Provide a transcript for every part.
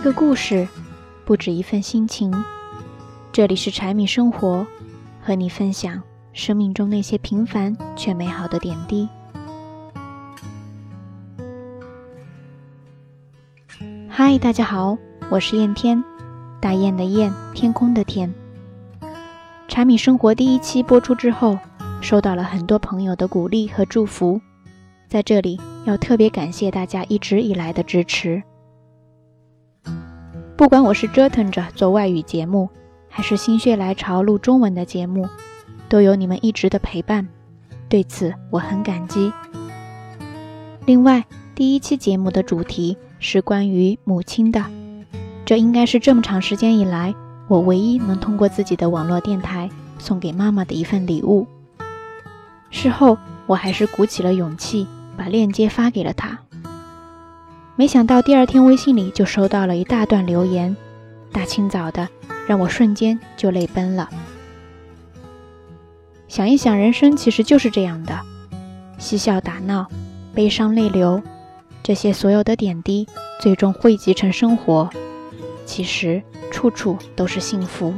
一个故事，不止一份心情。这里是柴米生活，和你分享生命中那些平凡却美好的点滴。嗨，大家好，我是燕天，大雁的雁，天空的天。柴米生活第一期播出之后，收到了很多朋友的鼓励和祝福，在这里要特别感谢大家一直以来的支持。不管我是折腾着做外语节目，还是心血来潮录中文的节目，都有你们一直的陪伴，对此我很感激。另外，第一期节目的主题是关于母亲的，这应该是这么长时间以来我唯一能通过自己的网络电台送给妈妈的一份礼物。事后，我还是鼓起了勇气把链接发给了她。没想到第二天微信里就收到了一大段留言，大清早的让我瞬间就泪奔了。想一想，人生其实就是这样的，嬉笑打闹，悲伤泪流，这些所有的点滴最终汇集成生活，其实处处都是幸福。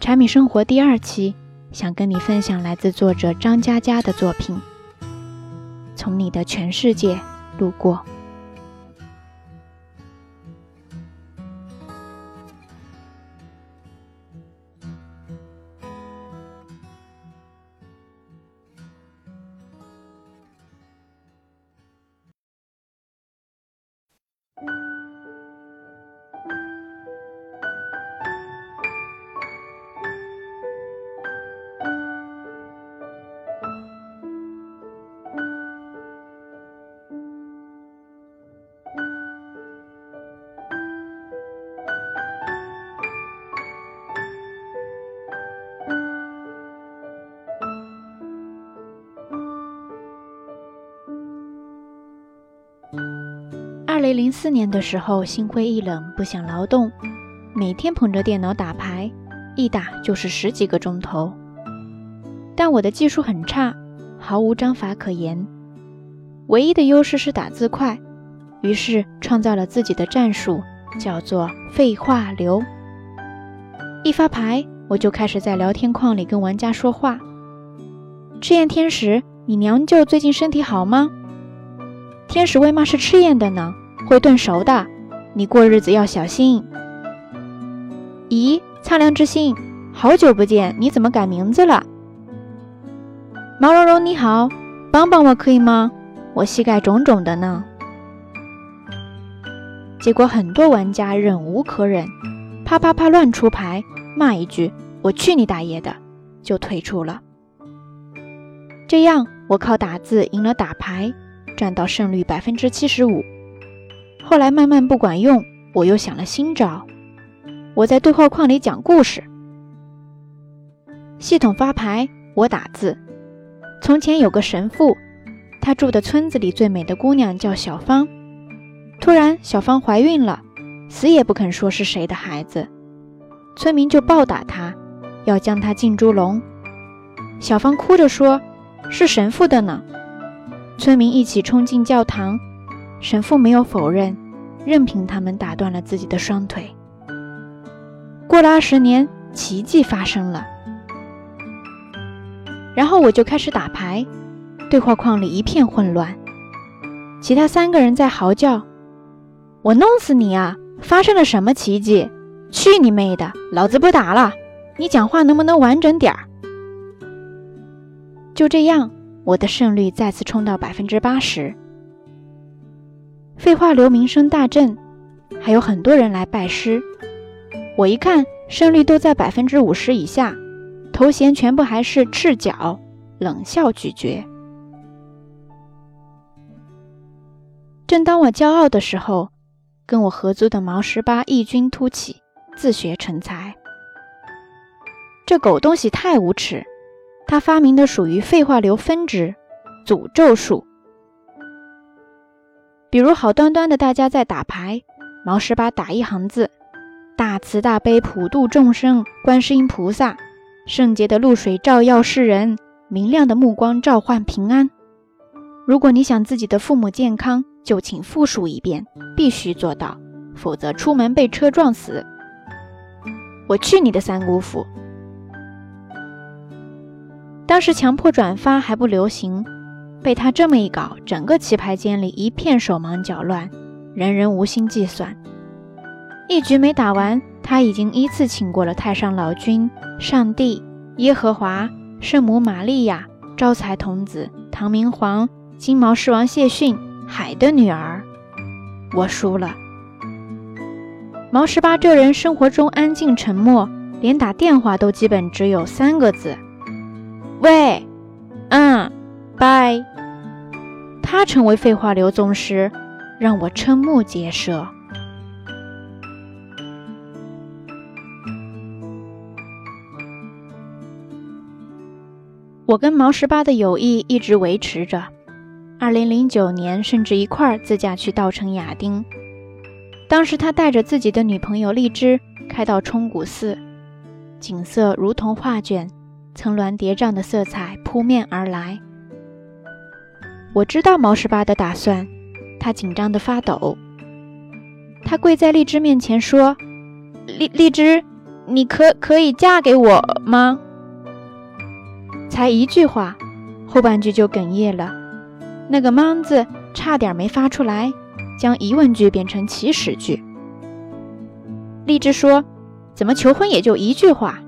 柴米生活第二期，想跟你分享来自作者张嘉佳的作品，《从你的全世界》。路过。零零四年的时候，心灰意冷，不想劳动，每天捧着电脑打牌，一打就是十几个钟头。但我的技术很差，毫无章法可言，唯一的优势是打字快，于是创造了自己的战术，叫做“废话流”。一发牌，我就开始在聊天框里跟玩家说话：“赤焰天使，你娘舅最近身体好吗？”天使为嘛是赤焰的呢？会炖熟的，你过日子要小心。咦，苍凉之心，好久不见，你怎么改名字了？毛茸茸你好，帮帮我可以吗？我膝盖肿肿的呢。结果很多玩家忍无可忍，啪啪啪乱出牌，骂一句“我去你大爷的”，就退出了。这样我靠打字赢了打牌。赚到胜率百分之七十五，后来慢慢不管用，我又想了新招。我在对话框里讲故事，系统发牌，我打字。从前有个神父，他住的村子里最美的姑娘叫小芳。突然，小芳怀孕了，死也不肯说是谁的孩子，村民就暴打她，要将她进猪笼。小芳哭着说：“是神父的呢。”村民一起冲进教堂，神父没有否认，任凭他们打断了自己的双腿。过了二十年，奇迹发生了。然后我就开始打牌，对话框里一片混乱，其他三个人在嚎叫：“我弄死你啊！发生了什么奇迹？去你妹的！老子不打了！你讲话能不能完整点儿？”就这样。我的胜率再次冲到百分之八十，废话流名声大振，还有很多人来拜师。我一看胜率都在百分之五十以下，头衔全部还是赤脚，冷笑拒绝。正当我骄傲的时候，跟我合租的毛十八异军突起，自学成才。这狗东西太无耻！他发明的属于废话流分支，诅咒术。比如好端端的大家在打牌，毛十八打一行字：“大慈大悲普度众生，观世音菩萨，圣洁的露水照耀世人，明亮的目光召唤平安。”如果你想自己的父母健康，就请复述一遍，必须做到，否则出门被车撞死。我去你的三姑父！当时强迫转发还不流行，被他这么一搞，整个棋牌间里一片手忙脚乱，人人无心计算。一局没打完，他已经依次请过了太上老君、上帝、耶和华、圣母玛利亚、招财童子、唐明皇、金毛狮王谢逊、海的女儿。我输了。毛十八这人生活中安静沉默，连打电话都基本只有三个字：“喂，嗯，拜。”他成为废话流宗师，让我瞠目结舌。我跟毛十八的友谊一直维持着，二零零九年甚至一块儿自驾去稻城亚丁。当时他带着自己的女朋友荔枝开到冲古寺，景色如同画卷，层峦叠嶂的色彩扑面而来。我知道毛十八的打算，他紧张的发抖。他跪在荔枝面前说：“荔荔枝，你可可以嫁给我吗？”才一句话，后半句就哽咽了，那个“มั้”字差点没发出来。将疑问句变成祈使句。荔枝说：“怎么求婚也就一句话？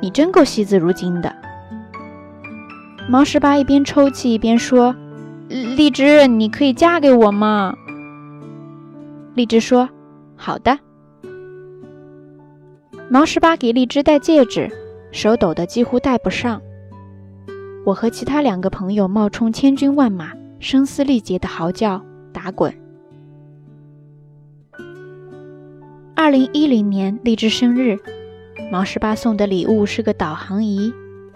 你真够惜字如金的。”毛十八一边抽泣一边说：“荔枝，你可以嫁给我吗？”荔枝说：“好的。”毛十八给荔枝戴戒指，手抖得几乎戴不上。我和其他两个朋友冒充千军万马，声嘶力竭的嚎叫、打滚。二零一零年荔枝生日，毛十八送的礼物是个导航仪，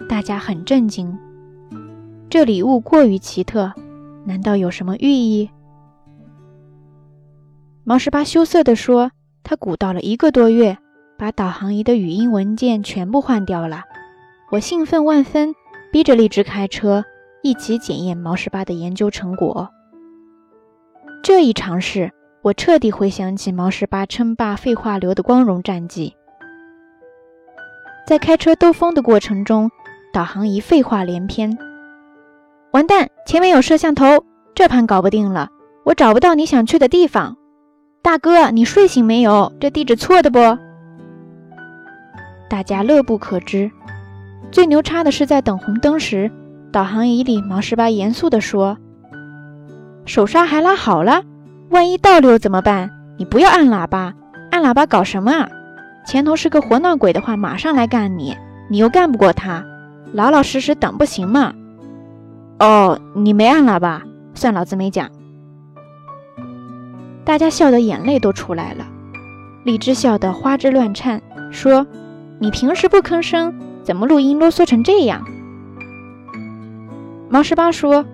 大家很震惊。这礼物过于奇特，难道有什么寓意？毛十八羞涩地说：“他鼓捣了一个多月，把导航仪的语音文件全部换掉了。”我兴奋万分，逼着荔枝开车一起检验毛十八的研究成果。这一尝试。我彻底回想起毛十八称霸废话流的光荣战绩。在开车兜风的过程中，导航仪废话连篇：“完蛋，前面有摄像头，这盘搞不定了，我找不到你想去的地方。大哥，你睡醒没有？这地址错的不？”大家乐不可支。最牛叉的是，在等红灯时，导航仪里毛十八严肃地说：“手刹还拉好了。”万一倒流怎么办？你不要按喇叭，按喇叭搞什么啊？前头是个活闹鬼的话，马上来干你，你又干不过他，老老实实等不行吗？哦，你没按喇叭，算老子没讲。大家笑得眼泪都出来了，荔枝笑得花枝乱颤，说：“你平时不吭声，怎么录音啰嗦成这样？”毛十八说。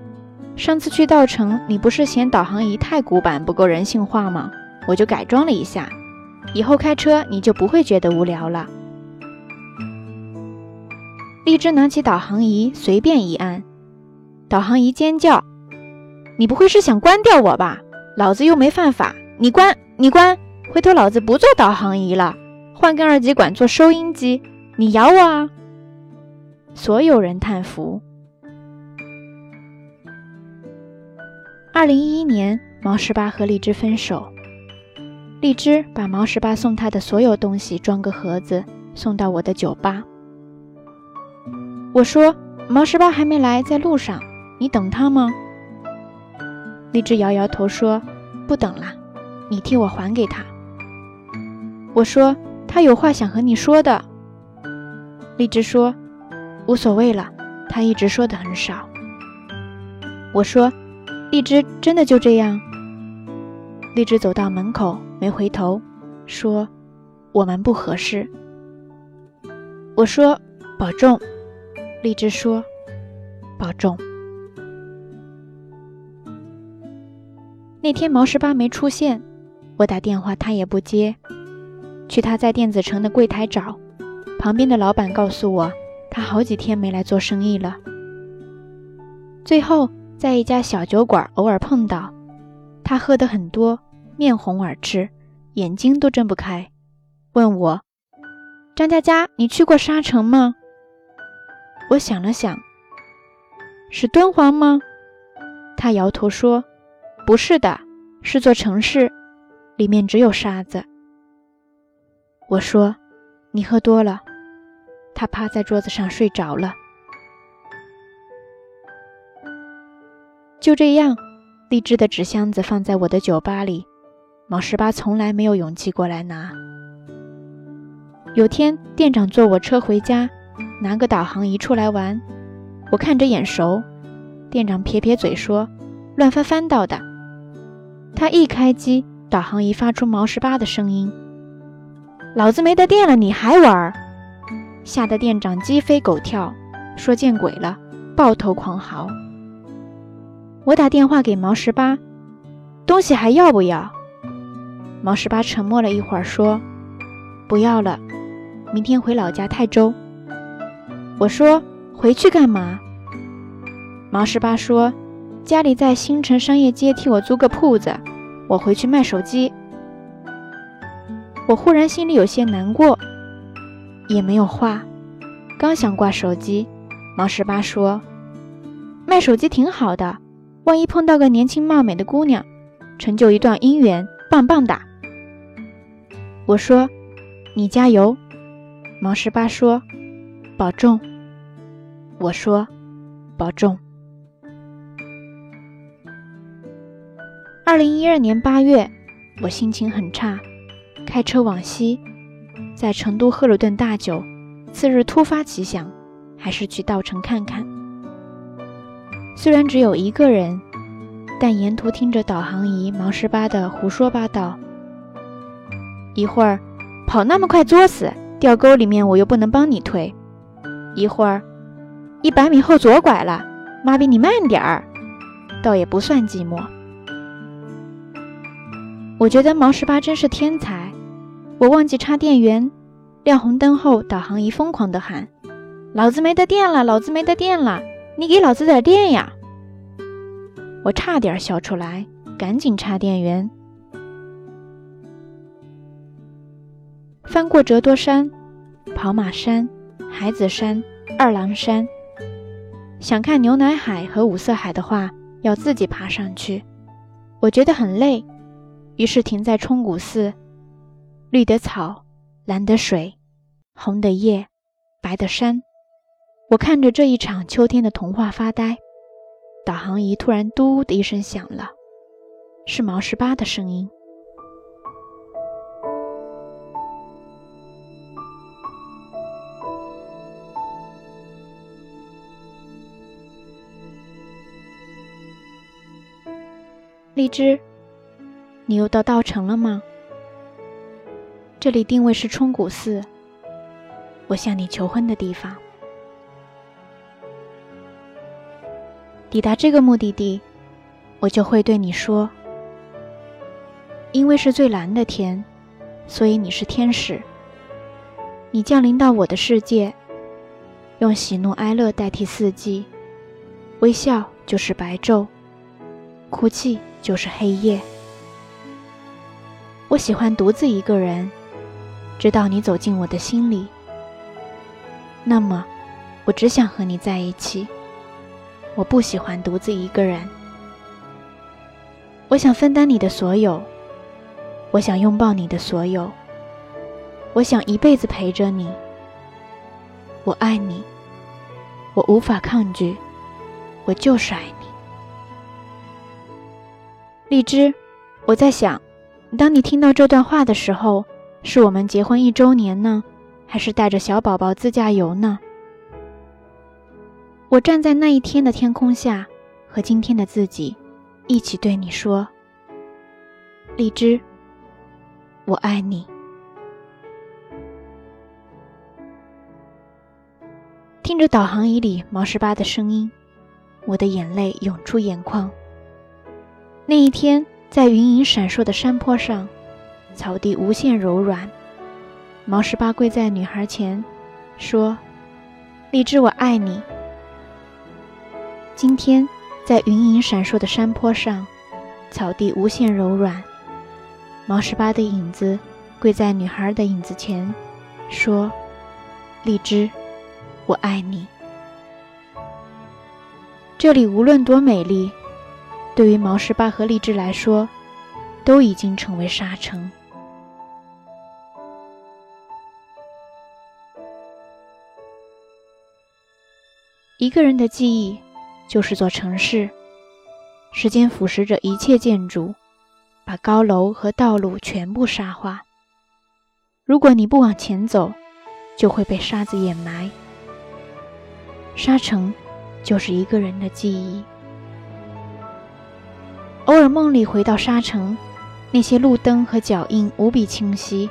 上次去稻城，你不是嫌导航仪太古板不够人性化吗？我就改装了一下，以后开车你就不会觉得无聊了。荔枝拿起导航仪，随便一按，导航仪尖叫：“你不会是想关掉我吧？老子又没犯法，你关你关！回头老子不做导航仪了，换根二极管做收音机，你咬我啊！”所有人叹服。二零一一年，毛十八和荔枝分手。荔枝把毛十八送他的所有东西装个盒子，送到我的酒吧。我说：“毛十八还没来，在路上，你等他吗？”荔枝摇摇头说：“不等了，你替我还给他。”我说：“他有话想和你说的。”荔枝说：“无所谓了，他一直说的很少。”我说。荔枝真的就这样。荔枝走到门口，没回头，说：“我们不合适。”我说：“保重。”荔枝说：“保重。”那天毛十八没出现，我打电话他也不接，去他在电子城的柜台找，旁边的老板告诉我，他好几天没来做生意了。最后。在一家小酒馆偶尔碰到，他喝得很多，面红耳赤，眼睛都睁不开，问我：“张佳佳，你去过沙城吗？”我想了想，是敦煌吗？他摇头说：“不是的，是座城市，里面只有沙子。”我说：“你喝多了。”他趴在桌子上睡着了。就这样。荔枝的纸箱子放在我的酒吧里，毛十八从来没有勇气过来拿。有天店长坐我车回家，拿个导航仪出来玩，我看着眼熟，店长撇撇嘴说：“乱翻翻到的。”他一开机，导航仪发出毛十八的声音：“老子没得电了，你还玩？”吓得店长鸡飞狗跳，说：“见鬼了！”抱头狂嚎。我打电话给毛十八，东西还要不要？毛十八沉默了一会儿，说：“不要了，明天回老家泰州。”我说：“回去干嘛？”毛十八说：“家里在新城商业街替我租个铺子，我回去卖手机。”我忽然心里有些难过，也没有话，刚想挂手机，毛十八说：“卖手机挺好的。”万一碰到个年轻貌美的姑娘，成就一段姻缘，棒棒哒！我说：“你加油。”毛十八说：“保重。”我说：“保重。”二零一二年八月，我心情很差，开车往西，在成都喝了顿大酒。次日突发奇想，还是去稻城看看。虽然只有一个人，但沿途听着导航仪毛十八的胡说八道。一会儿跑那么快作死，掉沟里面我又不能帮你推；一会儿一百米后左拐了，妈比你慢点儿，倒也不算寂寞。我觉得毛十八真是天才。我忘记插电源，亮红灯后，导航仪疯狂地喊：“老子没得电了，老子没得电了！”你给老子点电呀！我差点笑出来，赶紧插电源。翻过折多山、跑马山、海子山、二郎山，想看牛奶海和五色海的话，要自己爬上去，我觉得很累，于是停在冲古寺。绿的草，蓝的水，红的叶，白的山。我看着这一场秋天的童话发呆，导航仪突然“嘟”的一声响了，是毛十八的声音。荔枝，你又到稻城了吗？这里定位是冲古寺，我向你求婚的地方。抵达这个目的地，我就会对你说：“因为是最蓝的天，所以你是天使。你降临到我的世界，用喜怒哀乐代替四季，微笑就是白昼，哭泣就是黑夜。我喜欢独自一个人，直到你走进我的心里。那么，我只想和你在一起。”我不喜欢独自一个人，我想分担你的所有，我想拥抱你的所有，我想一辈子陪着你。我爱你，我无法抗拒，我就是爱你。荔枝，我在想，当你听到这段话的时候，是我们结婚一周年呢，还是带着小宝宝自驾游呢？我站在那一天的天空下，和今天的自己一起对你说：“荔枝，我爱你。”听着导航仪里毛十八的声音，我的眼泪涌出眼眶。那一天，在云影闪烁的山坡上，草地无限柔软，毛十八跪在女孩前，说：“荔枝，我爱你。”今天，在云影闪烁的山坡上，草地无限柔软。毛十八的影子跪在女孩的影子前，说：“荔枝，我爱你。”这里无论多美丽，对于毛十八和荔枝来说，都已经成为沙城。一个人的记忆，就是座城市。时间腐蚀着一切建筑，把高楼和道路全部沙化。如果你不往前走，就会被沙子掩埋。沙城就是一个人的记忆。偶尔梦里回到沙城，那些路灯和脚印无比清晰，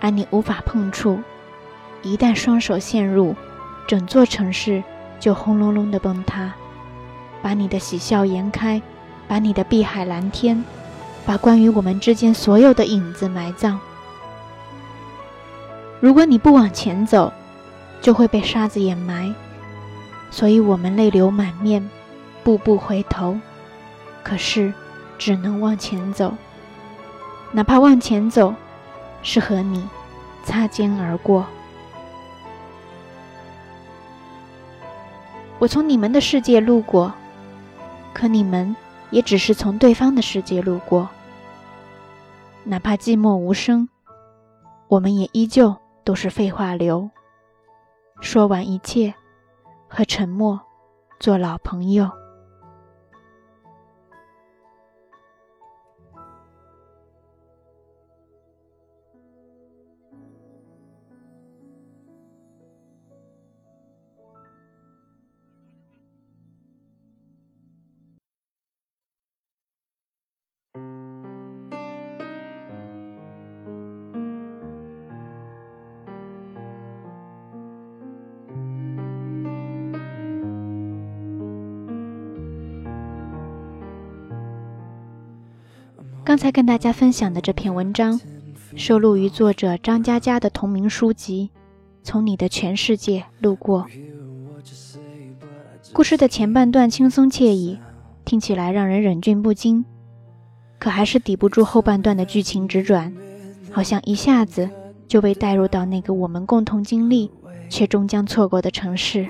而你无法碰触。一旦双手陷入，整座城市就轰隆隆的崩塌。把你的喜笑颜开，把你的碧海蓝天，把关于我们之间所有的影子埋葬。如果你不往前走，就会被沙子掩埋。所以我们泪流满面，步步回头，可是只能往前走。哪怕往前走，是和你擦肩而过。我从你们的世界路过。可你们也只是从对方的世界路过，哪怕寂寞无声，我们也依旧都是废话流。说完一切，和沉默做老朋友。刚才跟大家分享的这篇文章，收录于作者张嘉佳的同名书籍《从你的全世界路过》。故事的前半段轻松惬意，听起来让人忍俊不禁，可还是抵不住后半段的剧情直转，好像一下子就被带入到那个我们共同经历却终将错过的城市。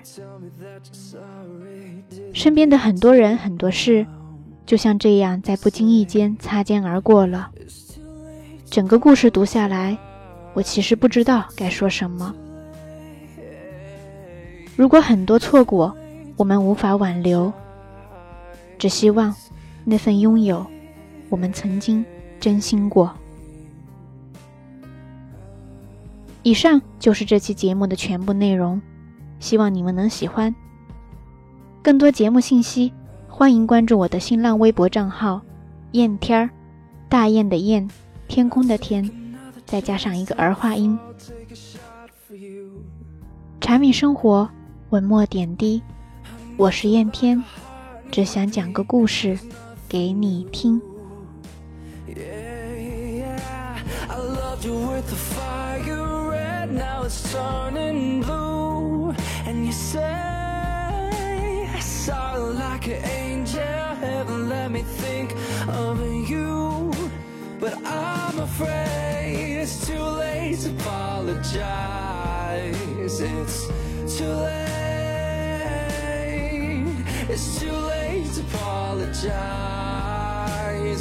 身边的很多人、很多事。就像这样，在不经意间擦肩而过了。整个故事读下来，我其实不知道该说什么。如果很多错过，我们无法挽留，只希望那份拥有，我们曾经真心过。以上就是这期节目的全部内容，希望你们能喜欢。更多节目信息。欢迎关注我的新浪微博账号“燕天儿”，大雁的雁，天空的天，再加上一个儿化音。柴米生活，文墨点滴，我是燕天，只想讲个故事给你听。Me think of you. But I'm afraid it's too late to apologize. It's too late. It's too late to apologize.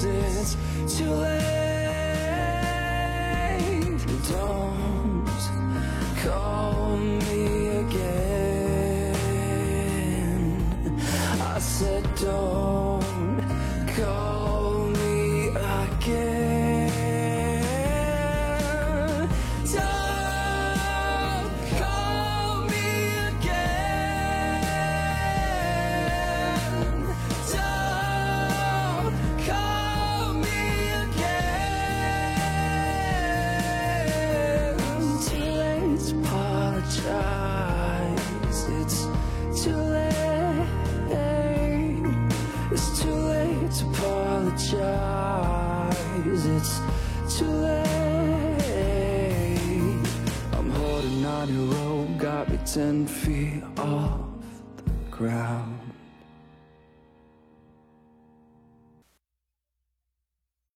It's too late. Don't call 就